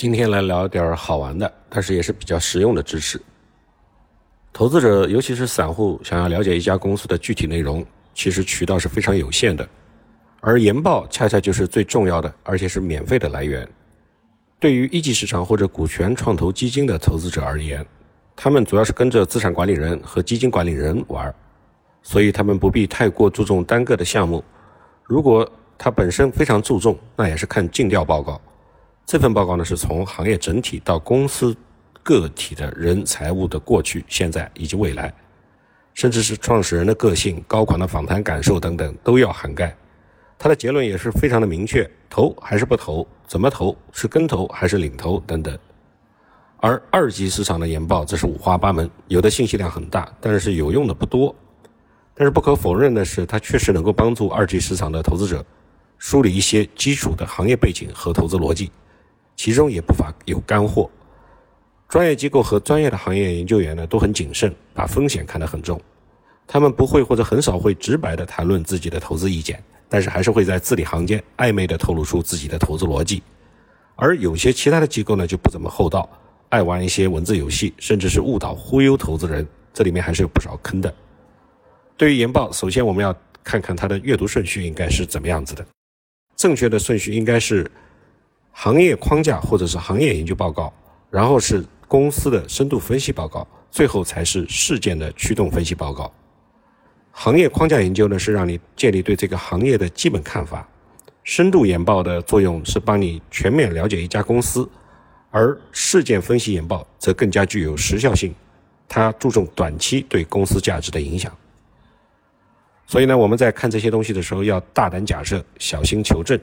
今天来聊点好玩的，但是也是比较实用的知识。投资者，尤其是散户，想要了解一家公司的具体内容，其实渠道是非常有限的，而研报恰恰就是最重要的，而且是免费的来源。对于一级市场或者股权创投基金的投资者而言，他们主要是跟着资产管理人和基金管理人玩，所以他们不必太过注重单个的项目。如果他本身非常注重，那也是看尽调报告。这份报告呢，是从行业整体到公司个体的人财务的过去、现在以及未来，甚至是创始人的个性、高管的访谈感受等等都要涵盖。他的结论也是非常的明确：投还是不投？怎么投？是跟投还是领投？等等。而二级市场的研报则是五花八门，有的信息量很大，但是有用的不多。但是不可否认的是，它确实能够帮助二级市场的投资者梳理一些基础的行业背景和投资逻辑。其中也不乏有干货。专业机构和专业的行业研究员呢，都很谨慎，把风险看得很重。他们不会或者很少会直白地谈论自己的投资意见，但是还是会在字里行间暧昧地透露出自己的投资逻辑。而有些其他的机构呢，就不怎么厚道，爱玩一些文字游戏，甚至是误导忽悠投资人。这里面还是有不少坑的。对于研报，首先我们要看看它的阅读顺序应该是怎么样子的。正确的顺序应该是。行业框架或者是行业研究报告，然后是公司的深度分析报告，最后才是事件的驱动分析报告。行业框架研究呢，是让你建立对这个行业的基本看法；深度研报的作用是帮你全面了解一家公司，而事件分析研报则更加具有时效性，它注重短期对公司价值的影响。所以呢，我们在看这些东西的时候，要大胆假设，小心求证。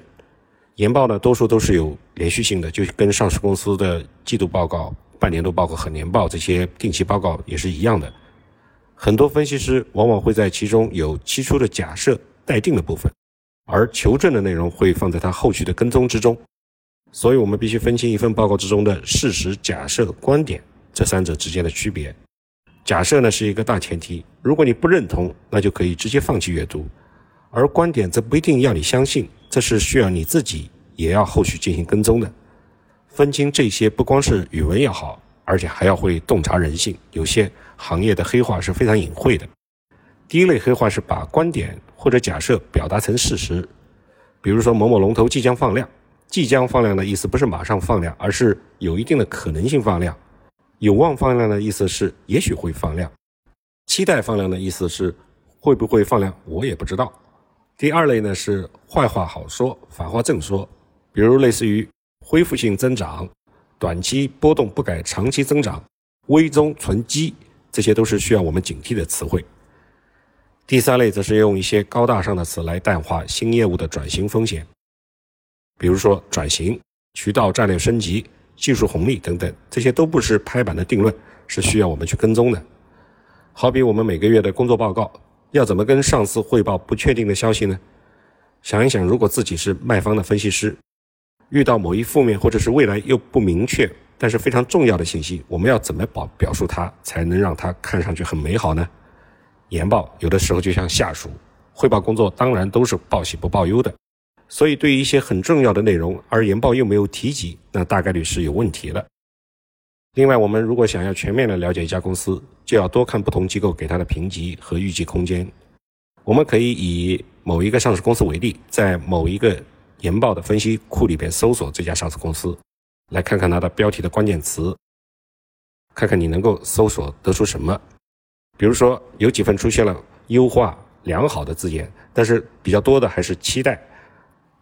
研报呢，多数都是有连续性的，就跟上市公司的季度报告、半年度报告和年报这些定期报告也是一样的。很多分析师往往会在其中有期初的假设待定的部分，而求证的内容会放在他后续的跟踪之中。所以我们必须分清一份报告之中的事实、假设、观点这三者之间的区别。假设呢是一个大前提，如果你不认同，那就可以直接放弃阅读；而观点则不一定要你相信。这是需要你自己也要后续进行跟踪的，分清这些不光是语文要好，而且还要会洞察人性。有些行业的黑话是非常隐晦的。第一类黑话是把观点或者假设表达成事实，比如说某某龙头即将放量，即将放量的意思不是马上放量，而是有一定的可能性放量。有望放量的意思是也许会放量，期待放量的意思是会不会放量我也不知道。第二类呢是坏话好说，反话正说，比如类似于恢复性增长、短期波动不改长期增长、危中存机，这些都是需要我们警惕的词汇。第三类则是用一些高大上的词来淡化新业务的转型风险，比如说转型、渠道战略升级、技术红利等等，这些都不是拍板的定论，是需要我们去跟踪的。好比我们每个月的工作报告。要怎么跟上司汇报不确定的消息呢？想一想，如果自己是卖方的分析师，遇到某一负面或者是未来又不明确但是非常重要的信息，我们要怎么表表述它，才能让它看上去很美好呢？研报有的时候就像下属汇报工作，当然都是报喜不报忧的。所以，对于一些很重要的内容，而研报又没有提及，那大概率是有问题了。另外，我们如果想要全面的了解一家公司，就要多看不同机构给它的评级和预计空间。我们可以以某一个上市公司为例，在某一个研报的分析库里边搜索这家上市公司，来看看它的标题的关键词，看看你能够搜索得出什么。比如说，有几份出现了优化、良好的字眼，但是比较多的还是期待。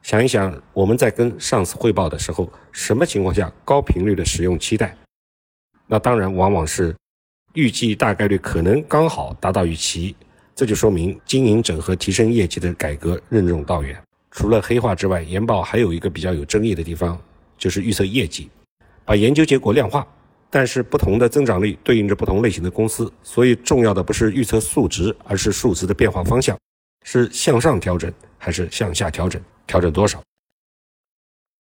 想一想，我们在跟上司汇报的时候，什么情况下高频率的使用期待？那当然，往往是预计大概率可能刚好达到预期，这就说明经营整合、提升业绩的改革任重道远。除了黑化之外，研报还有一个比较有争议的地方，就是预测业绩，把研究结果量化。但是不同的增长率对应着不同类型的公司，所以重要的不是预测数值，而是数值的变化方向，是向上调整还是向下调整，调整多少。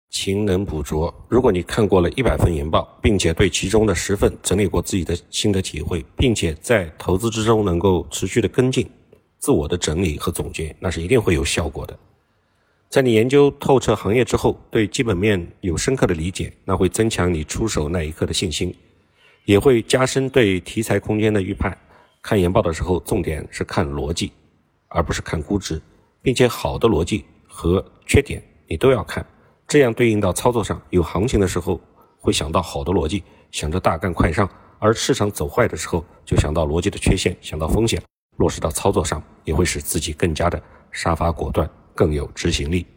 勤能补拙。如果你看过了一百份研报，并且对其中的十份整理过自己的心得体会，并且在投资之中能够持续的跟进、自我的整理和总结，那是一定会有效果的。在你研究透彻行业之后，对基本面有深刻的理解，那会增强你出手那一刻的信心，也会加深对题材空间的预判。看研报的时候，重点是看逻辑，而不是看估值，并且好的逻辑和缺点你都要看，这样对应到操作上，有行情的时候会想到好的逻辑，想着大干快上；而市场走坏的时候，就想到逻辑的缺陷，想到风险，落实到操作上，也会使自己更加的杀伐果断。更有执行力。